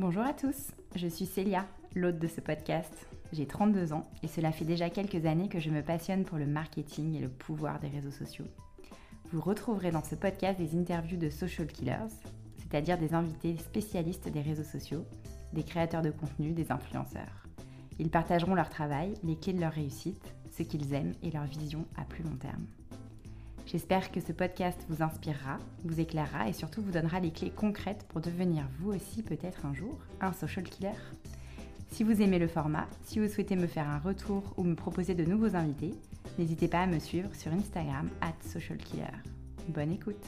Bonjour à tous, je suis Célia, l'hôte de ce podcast. J'ai 32 ans et cela fait déjà quelques années que je me passionne pour le marketing et le pouvoir des réseaux sociaux. Vous retrouverez dans ce podcast des interviews de social killers, c'est-à-dire des invités spécialistes des réseaux sociaux, des créateurs de contenu, des influenceurs. Ils partageront leur travail, les clés de leur réussite, ce qu'ils aiment et leur vision à plus long terme. J'espère que ce podcast vous inspirera, vous éclairera et surtout vous donnera les clés concrètes pour devenir vous aussi peut-être un jour un social killer. Si vous aimez le format, si vous souhaitez me faire un retour ou me proposer de nouveaux invités, n'hésitez pas à me suivre sur Instagram at socialkiller. Bonne écoute